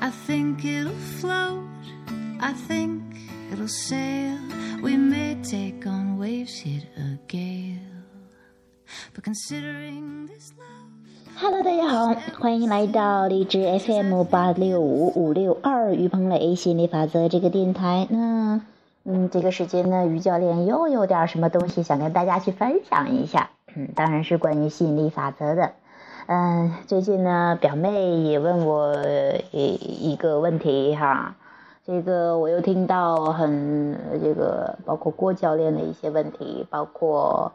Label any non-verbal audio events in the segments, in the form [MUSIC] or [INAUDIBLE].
I think it'll float, I think it'll sail. We may take on waves, hit a gale. But considering this love. Hello，大家好，欢迎来到荔枝 FM 八六五五六二于鹏磊心理法则这个电台。那，嗯，这个时间呢，于教练又有点什么东西想跟大家去分享一下。嗯，当然是关于吸引力法则的。嗯，最近呢，表妹也问我一一个问题哈，这个我又听到很这个，包括郭教练的一些问题，包括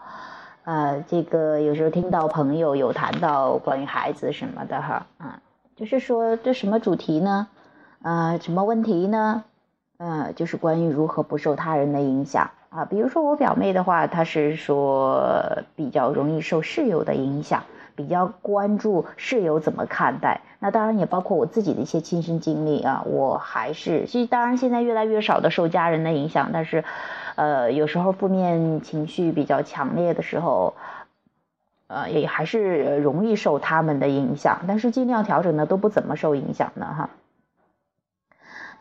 呃，这个有时候听到朋友有谈到关于孩子什么的哈，啊，就是说这什么主题呢？啊，什么问题呢？呃，就是关于如何不受他人的影响啊。比如说我表妹的话，她是说比较容易受室友的影响。比较关注室友怎么看待，那当然也包括我自己的一些亲身经历啊。我还是，其实当然现在越来越少的受家人的影响，但是，呃，有时候负面情绪比较强烈的时候，呃，也还是容易受他们的影响。但是尽量调整的都不怎么受影响的哈。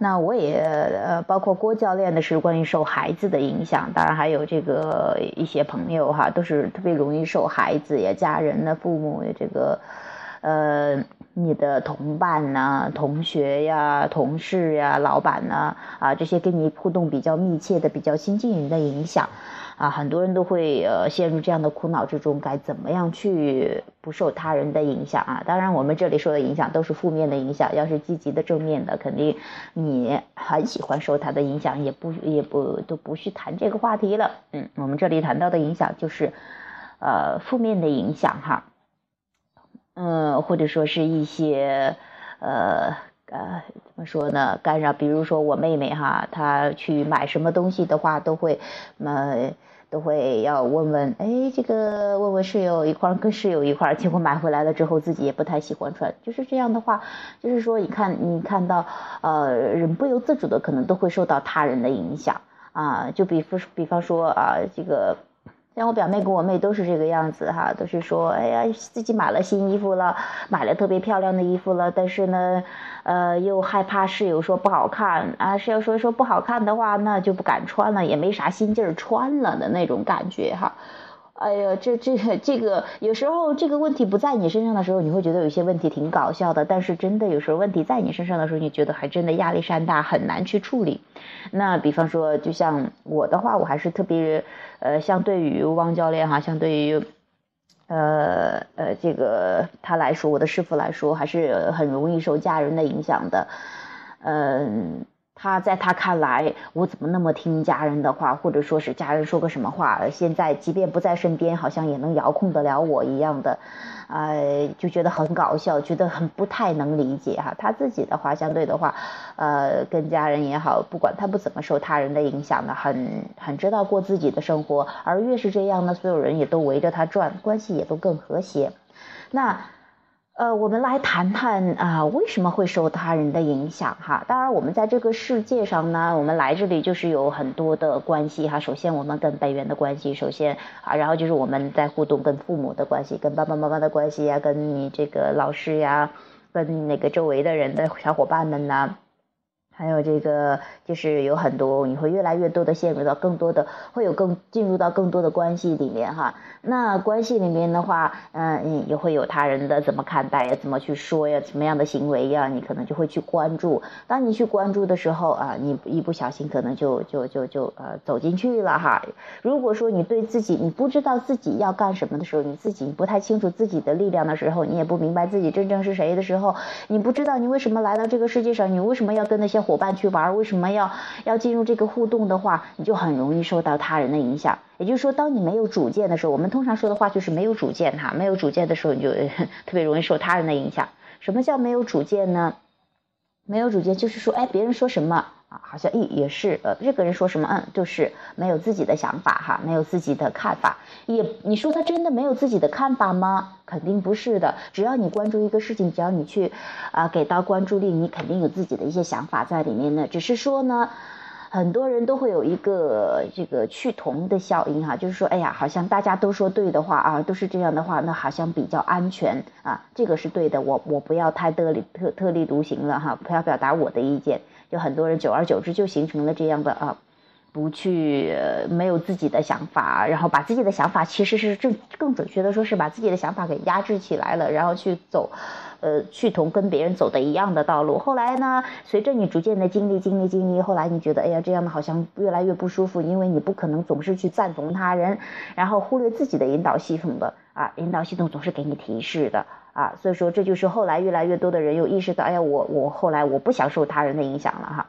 那我也呃，包括郭教练的是关于受孩子的影响，当然还有这个一些朋友哈，都是特别容易受孩子呀、家人呢、父母这个，呃，你的同伴呐、同学呀、同事呀、老板呐啊，这些跟你互动比较密切的、比较亲近人的影响。啊，很多人都会呃陷入这样的苦恼之中，该怎么样去不受他人的影响啊？当然，我们这里说的影响都是负面的影响，要是积极的、正面的，肯定你很喜欢受他的影响，也不也不都不去谈这个话题了。嗯，我们这里谈到的影响就是，呃，负面的影响哈，嗯，或者说是一些呃呃怎么说呢？干扰，比如说我妹妹哈，她去买什么东西的话，都会呃。都会要问问，哎，这个问问室友一块儿跟室友一块儿，结果买回来了之后自己也不太喜欢穿，就是这样的话，就是说你看你看到，呃，人不由自主的可能都会受到他人的影响啊，就比方比方说啊，这个。像我表妹跟我妹都是这个样子哈，都是说，哎呀，自己买了新衣服了，买了特别漂亮的衣服了，但是呢，呃，又害怕室友说不好看啊，室友说说不好看的话，那就不敢穿了，也没啥心劲儿穿了的那种感觉哈。哎呀，这这这个有时候这个问题不在你身上的时候，你会觉得有些问题挺搞笑的。但是真的有时候问题在你身上的时候，你觉得还真的压力山大，很难去处理。那比方说，就像我的话，我还是特别呃，相对于汪教练哈，相对于呃呃这个他来说，我的师傅来说，还是很容易受家人的影响的，嗯。他在他看来，我怎么那么听家人的话，或者说是家人说个什么话，现在即便不在身边，好像也能遥控得了我一样的，呃，就觉得很搞笑，觉得很不太能理解哈。他自己的话，相对的话，呃，跟家人也好，不管他不怎么受他人的影响的，很很知道过自己的生活，而越是这样呢，所有人也都围着他转，关系也都更和谐。那。呃，我们来谈谈啊，为什么会受他人的影响哈？当然，我们在这个世界上呢，我们来这里就是有很多的关系哈。首先，我们跟本源的关系，首先啊，然后就是我们在互动跟父母的关系，跟爸爸妈妈的关系呀，跟你这个老师呀，跟那个周围的人的小伙伴们呐。还有这个，就是有很多，你会越来越多的陷入到更多的，会有更进入到更多的关系里面哈。那关系里面的话，嗯，也会有他人的怎么看待呀，怎么去说呀，什么样的行为呀，你可能就会去关注。当你去关注的时候啊，你一不小心可能就就就就呃走进去了哈。如果说你对自己你不知道自己要干什么的时候，你自己不太清楚自己的力量的时候，你也不明白自己真正是谁的时候，你不知道你为什么来到这个世界上，你为什么要跟那些。伙伴去玩，为什么要要进入这个互动的话，你就很容易受到他人的影响。也就是说，当你没有主见的时候，我们通常说的话就是没有主见哈。没有主见的时候，你就 [LAUGHS] 特别容易受他人的影响。什么叫没有主见呢？没有主见就是说，哎，别人说什么。好像也也是，呃，这个人说什么，嗯，就是没有自己的想法哈，没有自己的看法。也你说他真的没有自己的看法吗？肯定不是的。只要你关注一个事情，只要你去啊给到关注力，你肯定有自己的一些想法在里面的。只是说呢，很多人都会有一个这个趋同的效应哈，就是说，哎呀，好像大家都说对的话啊，都是这样的话，那好像比较安全啊，这个是对的，我我不要太特立特特立独行了哈，不要表达我的意见，就很多人久而久之就形成了这样的啊。不去没有自己的想法，然后把自己的想法其实是正更准确的说是把自己的想法给压制起来了，然后去走，呃，去同跟别人走的一样的道路。后来呢，随着你逐渐的经历经历经历，后来你觉得哎呀这样的好像越来越不舒服，因为你不可能总是去赞同他人，然后忽略自己的引导系统的啊，引导系统总是给你提示的啊，所以说这就是后来越来越多的人又意识到，哎呀我我后来我不想受他人的影响了哈。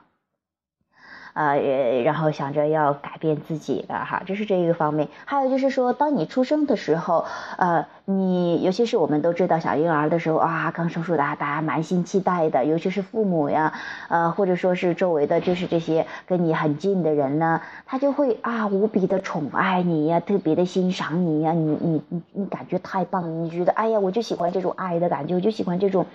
呃，然后想着要改变自己的哈，这是这一个方面。还有就是说，当你出生的时候，呃，你尤其是我们都知道，小婴儿的时候啊，刚生出来，大家满心期待的，尤其是父母呀，呃，或者说是周围的，就是这些跟你很近的人呢，他就会啊，无比的宠爱你呀，特别的欣赏你呀，你你你你感觉太棒，你觉得哎呀，我就喜欢这种爱的感觉，我就喜欢这种。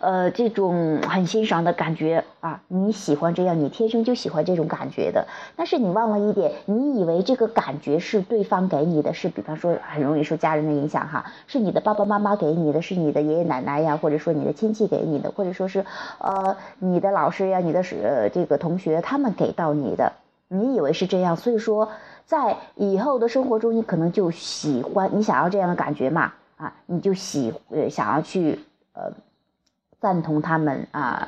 呃，这种很欣赏的感觉啊，你喜欢这样，你天生就喜欢这种感觉的。但是你忘了一点，你以为这个感觉是对方给你的，是比方说很容易受家人的影响哈，是你的爸爸妈妈给你的，是你的爷爷奶奶呀，或者说你的亲戚给你的，或者说是呃你的老师呀，你的是这个同学他们给到你的，你以为是这样，所以说在以后的生活中，你可能就喜欢你想要这样的感觉嘛啊，你就喜呃想要去呃。赞同他们啊，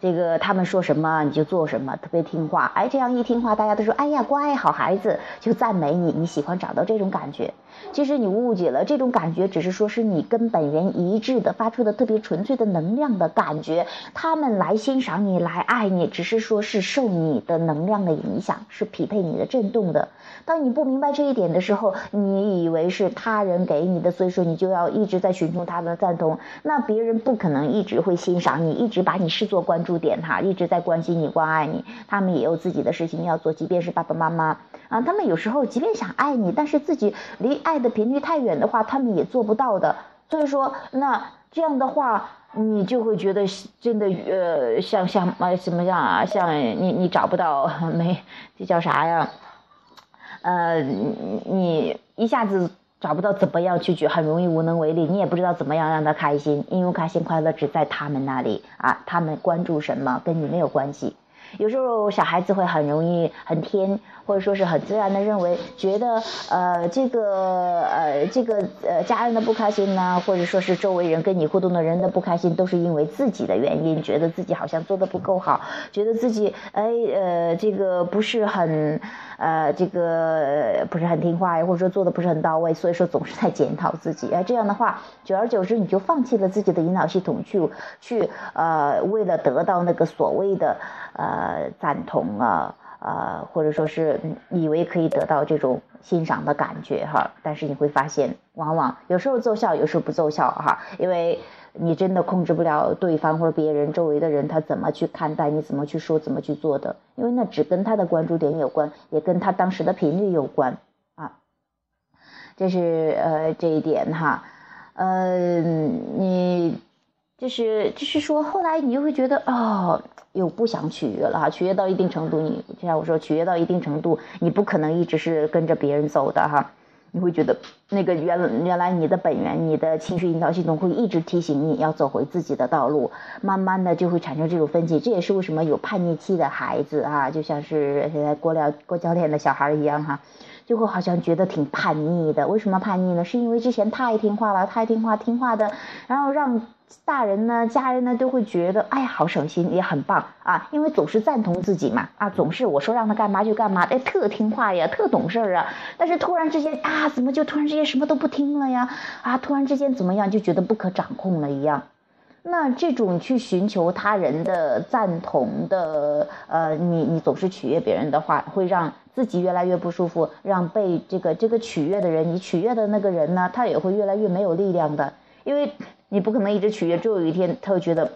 这个他们说什么你就做什么，特别听话。哎，这样一听话，大家都说哎呀乖好孩子，就赞美你。你喜欢找到这种感觉，其实你误解了，这种感觉只是说是你跟本人一致的，发出的特别纯粹的能量的感觉。他们来欣赏你，来爱你，只是说是受你的能量的影响，是匹配你的震动的。当你不明白这一点的时候，你以为是他人给你的，所以说你就要一直在寻求他的赞同。那别人不可能一直会欣赏你，一直把你视作关注注点哈，一直在关心你、关爱你。他们也有自己的事情要做，即便是爸爸妈妈啊，他们有时候即便想爱你，但是自己离爱的频率太远的话，他们也做不到的。所以说，那这样的话，你就会觉得真的呃，像像啊什么样啊，像你你找不到没，这叫啥呀？呃，你一下子找不到怎么样去举，很容易无能为力。你也不知道怎么样让他开心，因为开心快乐只在他们那里啊，他们关注什么跟你没有关系。有时候小孩子会很容易很天，或者说是很自然的认为，觉得呃这个呃这个呃家人的不开心呢，或者说是周围人跟你互动的人的不开心，都是因为自己的原因，觉得自己好像做的不够好，觉得自己哎呃这个不是很呃这个不是很听话呀，或者说做的不是很到位，所以说总是在检讨自己。哎这样的话，久而久之你就放弃了自己的引导系统，去去呃为了得到那个所谓的呃。赞同啊，或者说是以为可以得到这种欣赏的感觉哈，但是你会发现，往往有时候奏效，有时候不奏效哈，因为你真的控制不了对方或者别人周围的人他怎么去看待你，怎么去说，怎么去做的，因为那只跟他的关注点有关，也跟他当时的频率有关啊，这是呃这一点哈，嗯，你。就是就是说，后来你就会觉得哦，又不想取悦了哈，取悦到一定程度，你就像我说，取悦到一定程度，你不可能一直是跟着别人走的哈，你会觉得那个原原来你的本源，你的情绪引导系统会一直提醒你要走回自己的道路，慢慢的就会产生这种分歧，这也是为什么有叛逆期的孩子啊，就像是现在郭教郭教练的小孩一样哈，就会好像觉得挺叛逆的，为什么叛逆呢？是因为之前太听话了，太听话听话的，然后让。大人呢，家人呢，都会觉得，哎呀，好省心，也很棒啊，因为总是赞同自己嘛，啊，总是我说让他干嘛就干嘛，哎，特听话呀，特懂事儿啊。但是突然之间啊，怎么就突然之间什么都不听了呀？啊，突然之间怎么样，就觉得不可掌控了一样。那这种去寻求他人的赞同的，呃，你你总是取悦别人的话，会让自己越来越不舒服，让被这个这个取悦的人，你取悦的那个人呢，他也会越来越没有力量的，因为。你不可能一直取悦，终有一天他会觉得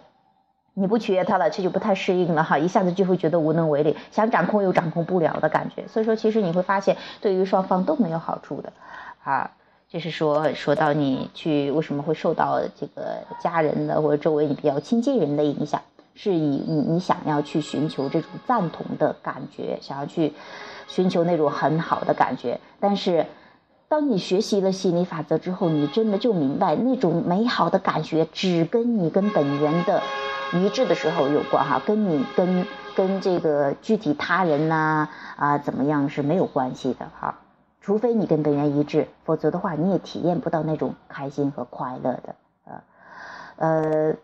你不取悦他了，这就不太适应了哈，一下子就会觉得无能为力，想掌控又掌控不了的感觉。所以说，其实你会发现，对于双方都没有好处的，啊，就是说说到你去为什么会受到这个家人的或者周围你比较亲近人的影响，是以你你想要去寻求这种赞同的感觉，想要去寻求那种很好的感觉。但是，当你学习了心理法则之后，你真的就明白那种美好的感觉只跟你跟本源的一致的时候有关哈，跟你跟跟这个具体他人呐啊怎么样是没有关系的哈。除非你跟本源一致，否则的话你也体验不到那种开心和快乐的呃呃。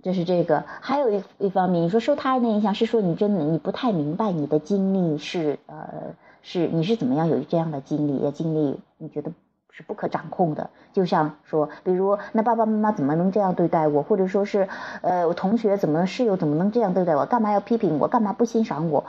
就是这个，还有一一方面，你说受他人的影响，是说你真的你不太明白你的经历是呃是你是怎么样有这样的经历，经历你觉得是不可掌控的。就像说，比如那爸爸妈妈怎么能这样对待我，或者说是呃我同学怎么室友怎么能这样对待我，干嘛要批评我，干嘛不欣赏我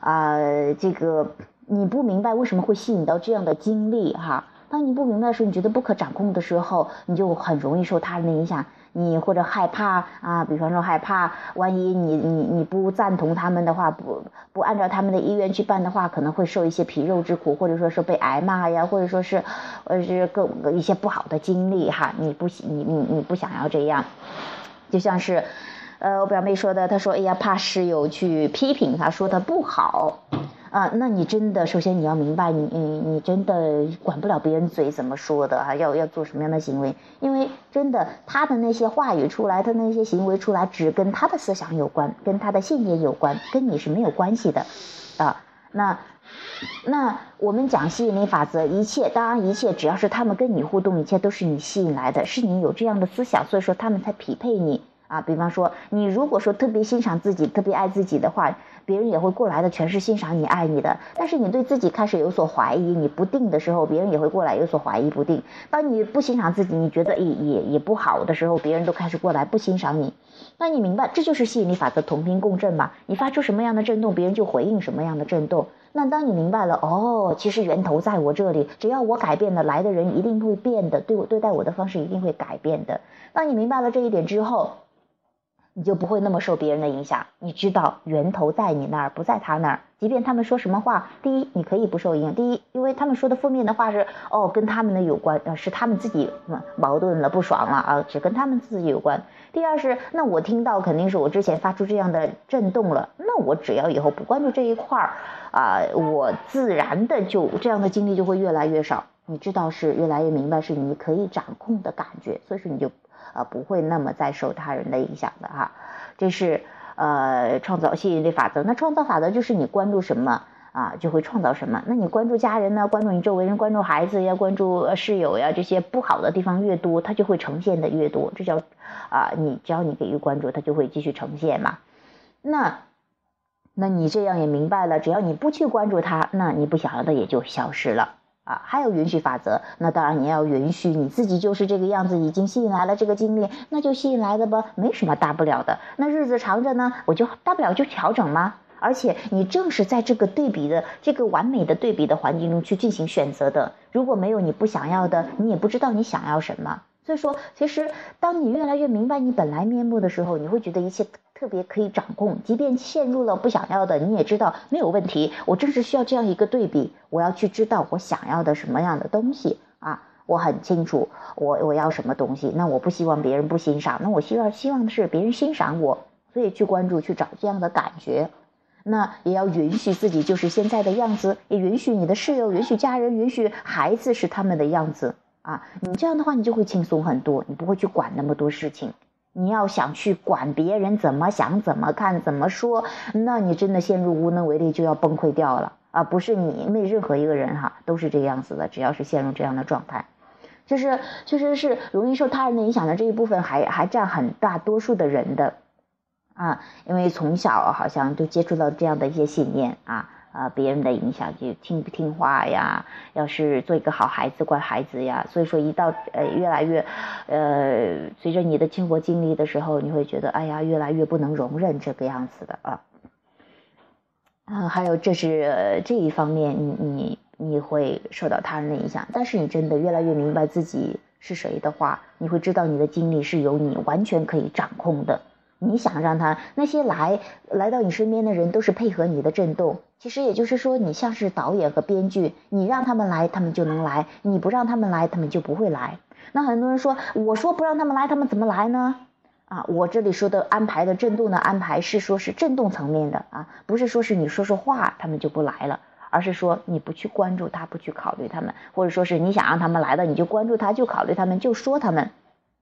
啊？这个你不明白为什么会吸引到这样的经历哈？当你不明白的时候，你觉得不可掌控的时候，你就很容易受他人的影响。你或者害怕啊，比方说害怕，万一你你你不赞同他们的话，不不按照他们的意愿去办的话，可能会受一些皮肉之苦，或者说是被挨骂呀，或者说是，呃是各一些不好的经历哈。你不你你你不想要这样，就像是，呃，我表妹说的，她说，哎呀，怕室友去批评她，说她不好。啊，那你真的，首先你要明白，你你你真的管不了别人嘴怎么说的啊，要要做什么样的行为，因为真的他的那些话语出来，他那些行为出来，只跟他的思想有关，跟他的信念有关，跟你是没有关系的，啊，那那我们讲吸引力法则，一切当然一切只要是他们跟你互动，一切都是你吸引来的，是你有这样的思想，所以说他们才匹配你啊。比方说，你如果说特别欣赏自己，特别爱自己的话。别人也会过来的，全是欣赏你、爱你的。但是你对自己开始有所怀疑、你不定的时候，别人也会过来有所怀疑、不定。当你不欣赏自己，你觉得也也也不好的时候，别人都开始过来不欣赏你。那你明白，这就是吸引力法则，同频共振嘛？你发出什么样的震动，别人就回应什么样的震动。那当你明白了，哦，其实源头在我这里，只要我改变了，来的人一定会变的，对我对待我的方式一定会改变的。当你明白了这一点之后。你就不会那么受别人的影响。你知道源头在你那儿，不在他那儿。即便他们说什么话，第一你可以不受影响。第一，因为他们说的负面的话是哦，跟他们的有关，呃，是他们自己矛盾了、不爽了啊，只跟他们自己有关。第二是，那我听到肯定是我之前发出这样的震动了，那我只要以后不关注这一块儿啊，我自然的就这样的经历就会越来越少。你知道是越来越明白是你可以掌控的感觉，所以说你就。啊，不会那么再受他人的影响的哈，这是呃创造吸引力法则。那创造法则就是你关注什么啊，就会创造什么。那你关注家人呢？关注你周围人，关注孩子呀，关注室友呀，这些不好的地方越多，它就会呈现的越多。这叫啊，你只要你给予关注，它就会继续呈现嘛。那那你这样也明白了，只要你不去关注它，那你不想要的也就消失了。啊，还有允许法则，那当然你要允许你自己就是这个样子，已经吸引来了这个经历，那就吸引来的吧，没什么大不了的。那日子长着呢，我就大不了就调整吗？而且你正是在这个对比的这个完美的对比的环境中去进行选择的。如果没有你不想要的，你也不知道你想要什么。所以说，其实当你越来越明白你本来面目的时候，你会觉得一切。特别可以掌控，即便陷入了不想要的，你也知道没有问题。我正是需要这样一个对比，我要去知道我想要的什么样的东西啊！我很清楚我我要什么东西。那我不希望别人不欣赏，那我希望希望的是别人欣赏我，所以去关注去找这样的感觉。那也要允许自己就是现在的样子，也允许你的室友、允许家人、允许孩子是他们的样子啊！你这样的话，你就会轻松很多，你不会去管那么多事情。你要想去管别人怎么想、怎么看、怎么说，那你真的陷入无能为力，就要崩溃掉了啊！不是你，因为任何一个人哈都是这样子的，只要是陷入这样的状态，就是确实是容易受他人的影响的这一部分，还还占很大多数的人的啊，因为从小好像就接触到这样的一些信念啊。啊，别人的影响就听不听话呀？要是做一个好孩子、乖孩子呀，所以说一到呃越来越，呃随着你的生活经历的时候，你会觉得哎呀，越来越不能容忍这个样子的啊。啊，还有这是这一方面，你你你会受到他人的影响，但是你真的越来越明白自己是谁的话，你会知道你的经历是由你完全可以掌控的。你想让他那些来来到你身边的人都是配合你的震动，其实也就是说，你像是导演和编剧，你让他们来，他们就能来；你不让他们来，他们就不会来。那很多人说，我说不让他们来，他们怎么来呢？啊，我这里说的安排的震动的安排是说是震动层面的啊，不是说是你说说话他们就不来了，而是说你不去关注他，不去考虑他们，或者说是你想让他们来的，你就关注他，就考虑他们，就说他们。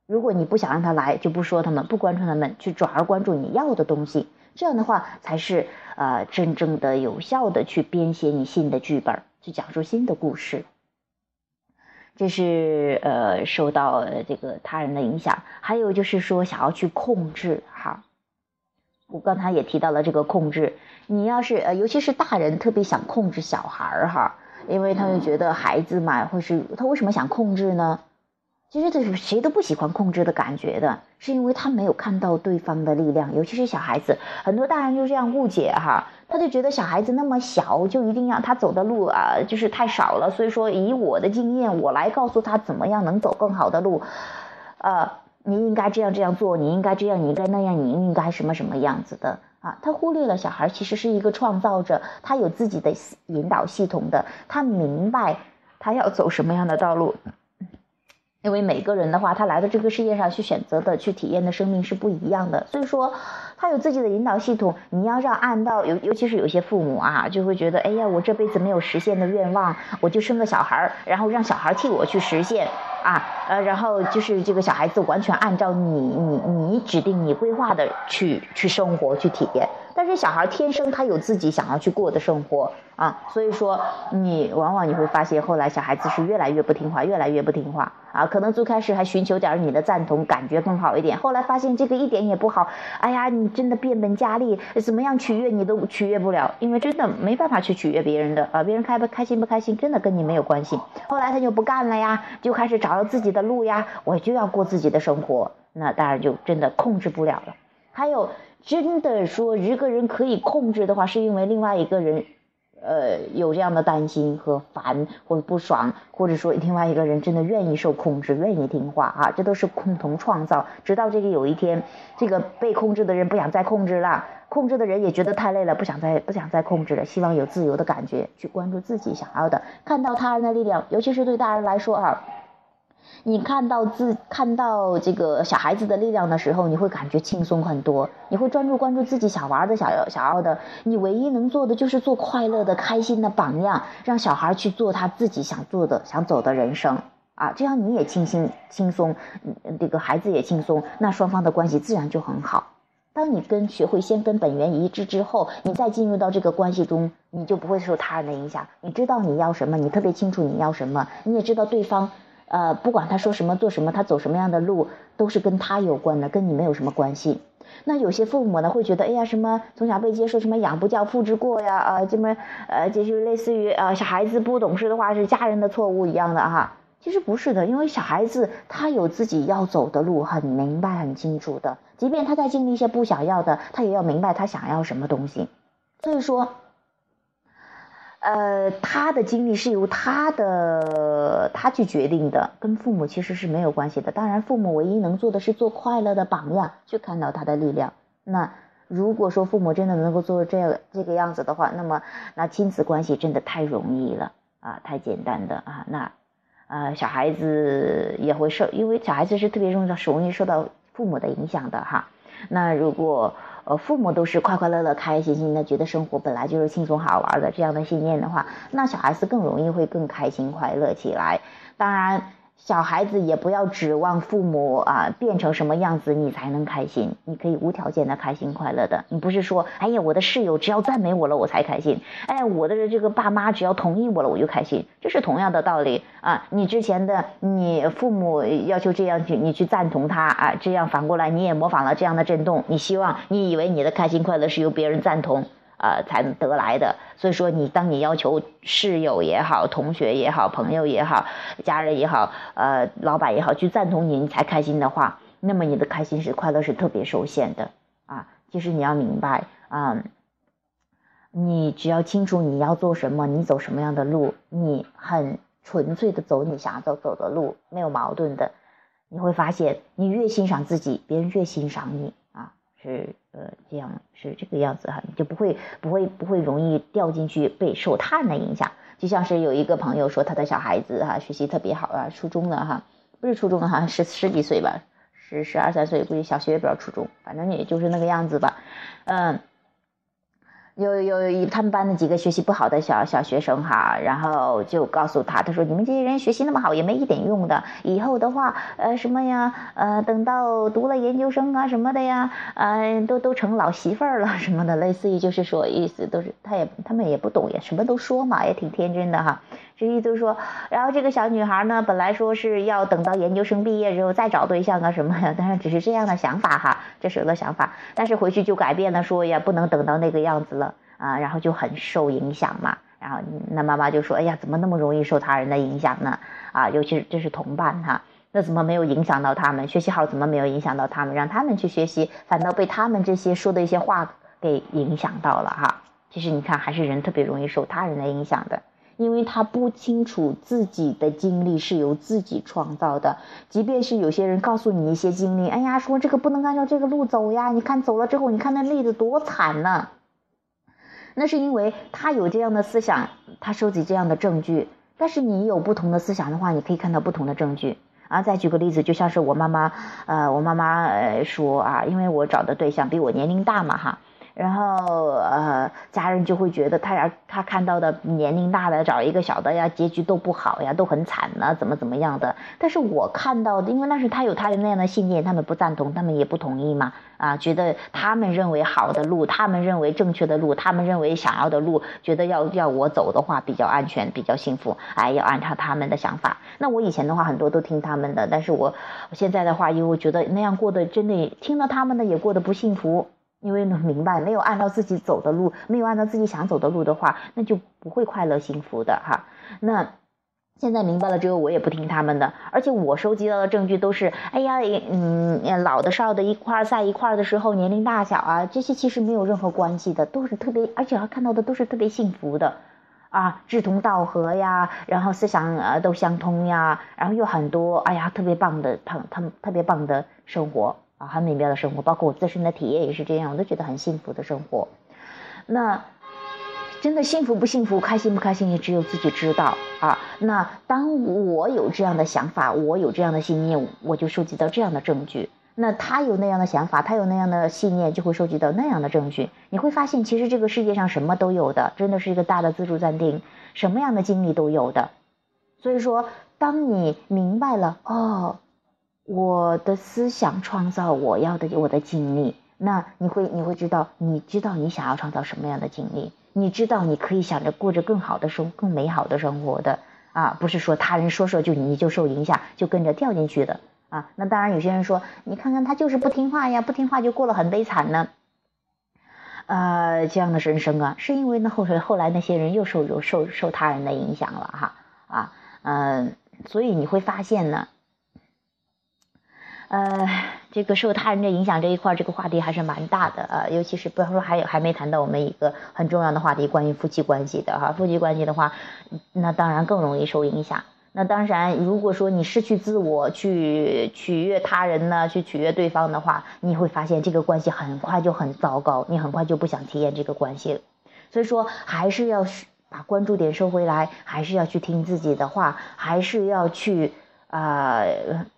如果你不想让他来，就不说他们，不关注他们，去转而关注你要的东西，这样的话才是呃真正的有效的去编写你新的剧本，去讲述新的故事。这是呃受到这个他人的影响，还有就是说想要去控制哈。我刚才也提到了这个控制，你要是呃尤其是大人特别想控制小孩儿哈，因为他们觉得孩子嘛，或是他为什么想控制呢？其实这是谁都不喜欢控制的感觉的，是因为他没有看到对方的力量，尤其是小孩子，很多大人就这样误解哈，他就觉得小孩子那么小，就一定要他走的路啊，就是太少了，所以说以我的经验，我来告诉他怎么样能走更好的路，呃，你应该这样这样做，你应该这样，你应该那样，你应该什么什么样子的啊？他忽略了小孩其实是一个创造者，他有自己的引导系统的，他明白他要走什么样的道路。因为每个人的话，他来到这个世界上去选择的、去体验的生命是不一样的，所以说他有自己的引导系统。你要让按到尤尤其是有些父母啊，就会觉得，哎呀，我这辈子没有实现的愿望，我就生个小孩儿，然后让小孩替我去实现啊，呃，然后就是这个小孩子完全按照你你你指定、你规划的去去生活、去体验。但是小孩天生他有自己想要去过的生活啊，所以说你往往你会发现，后来小孩子是越来越不听话，越来越不听话。啊，可能最开始还寻求点你的赞同，感觉更好一点。后来发现这个一点也不好，哎呀，你真的变本加厉，怎么样取悦你都取悦不了，因为真的没办法去取悦别人的啊，别人开不开心不开心，真的跟你没有关系。后来他就不干了呀，就开始找到自己的路呀，我就要过自己的生活，那当然就真的控制不了了。还有，真的说一个人可以控制的话，是因为另外一个人。呃，有这样的担心和烦或者不爽，或者说另外一个人真的愿意受控制，愿意听话啊，这都是共同创造。直到这个有一天，这个被控制的人不想再控制了，控制的人也觉得太累了，不想再不想再控制了，希望有自由的感觉，去关注自己想要的，看到他人的力量，尤其是对大人来说啊。你看到自看到这个小孩子的力量的时候，你会感觉轻松很多。你会专注关注自己想玩的、想要想要的。你唯一能做的就是做快乐的、开心的榜样，让小孩去做他自己想做的、想走的人生啊！这样你也轻轻轻松，这个孩子也轻松，那双方的关系自然就很好。当你跟学会先跟本源一致之后，你再进入到这个关系中，你就不会受他人的影响。你知道你要什么，你特别清楚你要什么，你也知道对方。呃，不管他说什么做什么，他走什么样的路，都是跟他有关的，跟你没有什么关系。那有些父母呢，会觉得，哎呀，什么从小被接受什么养不教父之过呀，啊，这么呃，就是类似于呃，小孩子不懂事的话是家人的错误一样的哈。其实不是的，因为小孩子他有自己要走的路，很明白很清楚的。即便他在经历一些不想要的，他也要明白他想要什么东西。所以说。呃，他的经历是由他的他去决定的，跟父母其实是没有关系的。当然，父母唯一能做的是做快乐的榜样，去看到他的力量。那如果说父母真的能够做这样这个样子的话，那么那亲子关系真的太容易了啊，太简单的啊。那呃，小孩子也会受，因为小孩子是特别容易容易受到父母的影响的哈。那如果呃，父母都是快快乐乐、开开心心的，觉得生活本来就是轻松好玩的这样的信念的话，那小孩子更容易会更开心快乐起来。当然。小孩子也不要指望父母啊变成什么样子你才能开心，你可以无条件的开心快乐的。你不是说，哎呀，我的室友只要赞美我了我才开心，哎，我的这个爸妈只要同意我了我就开心，这是同样的道理啊。你之前的你父母要求这样去，你去赞同他啊，这样反过来你也模仿了这样的震动，你希望你以为你的开心快乐是由别人赞同。呃，才能得来的。所以说，你当你要求室友也好、同学也好、朋友也好、家人也好、呃，老板也好，去赞同你，你才开心的话，那么你的开心是快乐是特别受限的啊。其实你要明白啊，你只要清楚你要做什么，你走什么样的路，你很纯粹的走你想要走走的路，没有矛盾的，你会发现，你越欣赏自己，别人越欣赏你，是。呃，这样是这个样子哈，你就不会不会不会容易掉进去被受他人的影响。就像是有一个朋友说，他的小孩子哈学习特别好啊，初中的哈，不是初中的哈，是十几岁吧，十十二三岁，估计小学也不知道初中，反正也就是那个样子吧，嗯。有有一他们班的几个学习不好的小小学生哈，然后就告诉他，他说你们这些人学习那么好也没一点用的，以后的话，呃什么呀，呃等到读了研究生啊什么的呀，[LAUGHS] 呃都都成老媳妇儿了什么的，类似于就是说意思都是他也他们也不懂也什么都说嘛，也挺天真的哈。这意思说，然后这个小女孩呢，本来说是要等到研究生毕业之后再找对象啊什么的，当然只是这样的想法哈，这是我的想法。但是回去就改变了，说也不能等到那个样子了啊，然后就很受影响嘛。然后那妈妈就说：“哎呀，怎么那么容易受他人的影响呢？啊，尤其是这是同伴哈，那怎么没有影响到他们学习好？怎么没有影响到他们？让他们去学习，反倒被他们这些说的一些话给影响到了哈。其实你看，还是人特别容易受他人的影响的。”因为他不清楚自己的经历是由自己创造的，即便是有些人告诉你一些经历，哎呀，说这个不能按照这个路走呀，你看走了之后，你看那例子多惨呢。那是因为他有这样的思想，他收集这样的证据。但是你有不同的思想的话，你可以看到不同的证据。啊，再举个例子，就像是我妈妈，呃，我妈妈呃说啊，因为我找的对象比我年龄大嘛，哈。然后呃，家人就会觉得他呀，他看到的年龄大的找一个小的呀，结局都不好呀，都很惨呢，怎么怎么样的？但是我看到的，因为那是他有他的那样的信念，他们不赞同，他们也不同意嘛，啊，觉得他们认为好的路，他们认为正确的路，他们认为想要的路，觉得要要我走的话比较安全，比较幸福，哎，要按照他们的想法。那我以前的话很多都听他们的，但是我现在的话，因为我觉得那样过得真的听了他们的也过得不幸福。因为呢，明白没有按照自己走的路，没有按照自己想走的路的话，那就不会快乐幸福的哈。那现在明白了之后，我也不听他们的，而且我收集到的证据都是，哎呀，嗯，老的少的一块在一块的时候，年龄大小啊，这些其实没有任何关系的，都是特别，而且还看到的都是特别幸福的，啊，志同道合呀，然后思想啊都相通呀，然后有很多，哎呀，特别棒的，他他们特别棒的生活。啊，很美妙的生活，包括我自身的体验也是这样，我都觉得很幸福的生活。那真的幸福不幸福，开心不开心，也只有自己知道啊。那当我有这样的想法，我有这样的信念，我就收集到这样的证据。那他有那样的想法，他有那样的信念，就会收集到那样的证据。你会发现，其实这个世界上什么都有的，真的是一个大的自助餐厅，什么样的经历都有的。所以说，当你明白了哦。我的思想创造我要的我的经历，那你会你会知道，你知道你想要创造什么样的经历，你知道你可以想着过着更好的生更美好的生活的啊，不是说他人说说就你就受影响就跟着掉进去的啊。那当然有些人说，你看看他就是不听话呀，不听话就过了很悲惨呢，呃，这样的人生啊，是因为呢后来后来那些人又受受受他人的影响了哈啊嗯，所以你会发现呢。呃，这个受他人的影响这一块，这个话题还是蛮大的啊。尤其是比方说，还有还没谈到我们一个很重要的话题，关于夫妻关系的哈。夫妻关系的话，那当然更容易受影响。那当然，如果说你失去自我去取悦他人呢，去取悦对方的话，你会发现这个关系很快就很糟糕，你很快就不想体验这个关系了。所以说，还是要把关注点收回来，还是要去听自己的话，还是要去。啊，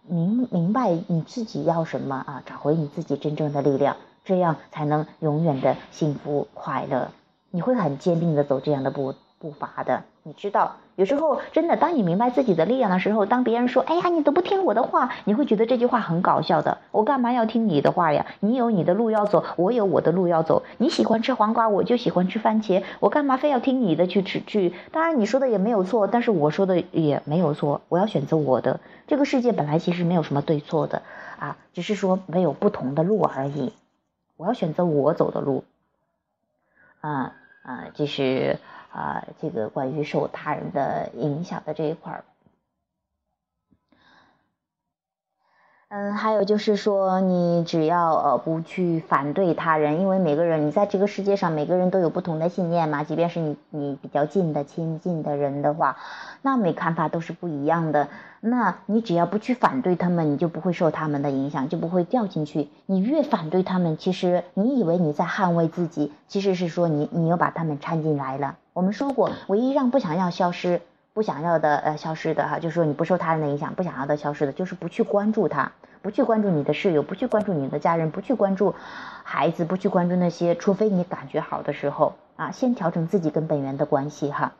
明明白你自己要什么啊，找回你自己真正的力量，这样才能永远的幸福快乐。你会很坚定的走这样的步步伐的。你知道，有时候真的，当你明白自己的力量的时候，当别人说“哎呀，你都不听我的话”，你会觉得这句话很搞笑的。我干嘛要听你的话呀？你有你的路要走，我有我的路要走。你喜欢吃黄瓜，我就喜欢吃番茄。我干嘛非要听你的去吃去？当然你说的也没有错，但是我说的也没有错。我要选择我的。这个世界本来其实没有什么对错的啊，只是说没有不同的路而已。我要选择我走的路。啊啊，这是。啊，这个关于受他人的影响的这一块儿，嗯，还有就是说，你只要呃不去反对他人，因为每个人你在这个世界上，每个人都有不同的信念嘛，即便是你你比较近的亲近的人的话，那每看法都是不一样的。那你只要不去反对他们，你就不会受他们的影响，就不会掉进去。你越反对他们，其实你以为你在捍卫自己，其实是说你你又把他们掺进来了。我们说过，唯一让不想要消失、不想要的呃消失的哈，就是说你不受他人的影响，不想要的消失的，就是不去关注他。不去关注你的室友，不去关注你的家人，不去关注孩子，不去关注那些，除非你感觉好的时候啊，先调整自己跟本源的关系哈。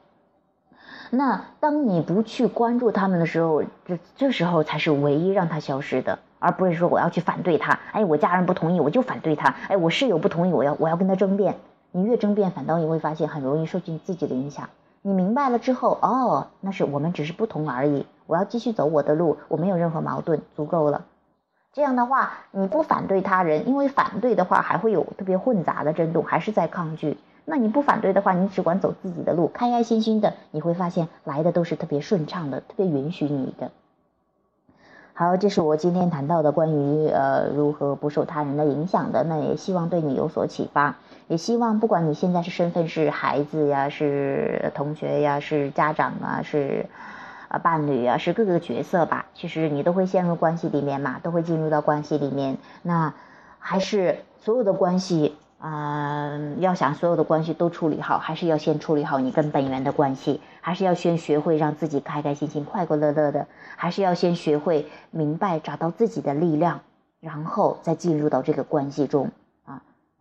那当你不去关注他们的时候，这这时候才是唯一让他消失的，而不是说我要去反对他。哎，我家人不同意，我就反对他。哎，我室友不同意，我要我要跟他争辩。你越争辩，反倒你会发现很容易受尽自己的影响。你明白了之后，哦，那是我们只是不同而已。我要继续走我的路，我没有任何矛盾，足够了。这样的话，你不反对他人，因为反对的话还会有特别混杂的震动，还是在抗拒。那你不反对的话，你只管走自己的路，开开心心的，你会发现来的都是特别顺畅的，特别允许你的。好，这是我今天谈到的关于呃如何不受他人的影响的，那也希望对你有所启发，也希望不管你现在是身份是孩子呀，是同学呀，是家长啊，是啊伴侣啊，是各个角色吧，其实你都会陷入关系里面嘛，都会进入到关系里面，那还是所有的关系。嗯，要想所有的关系都处理好，还是要先处理好你跟本源的关系，还是要先学会让自己开开心心、快快乐乐的，还是要先学会明白找到自己的力量，然后再进入到这个关系中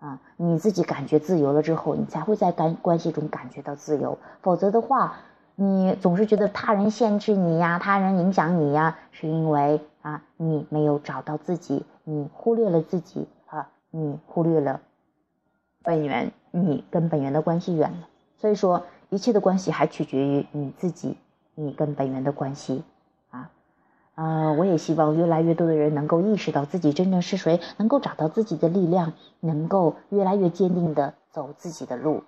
啊！你自己感觉自由了之后，你才会在关关系中感觉到自由。否则的话，你总是觉得他人限制你呀，他人影响你呀，是因为啊，你没有找到自己，你忽略了自己啊，你忽略了。本源，你跟本源的关系远了，所以说一切的关系还取决于你自己，你跟本源的关系，呃，我也希望越来越多的人能够意识到自己真正是谁，能够找到自己的力量，能够越来越坚定的走自己的路。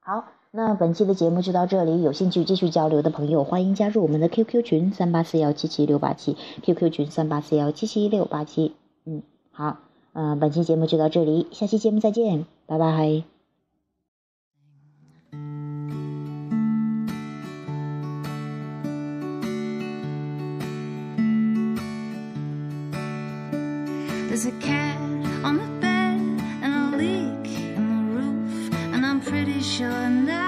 好，那本期的节目就到这里，有兴趣继续交流的朋友，欢迎加入我们的 QQ 群三八四幺七七六八七，QQ 群三八四幺七七六八七，嗯，好。嗯，本期节目就到这里，下期节目再见，拜拜。There's a cat on the bed and a leak in the roof, and I'm pretty sure now.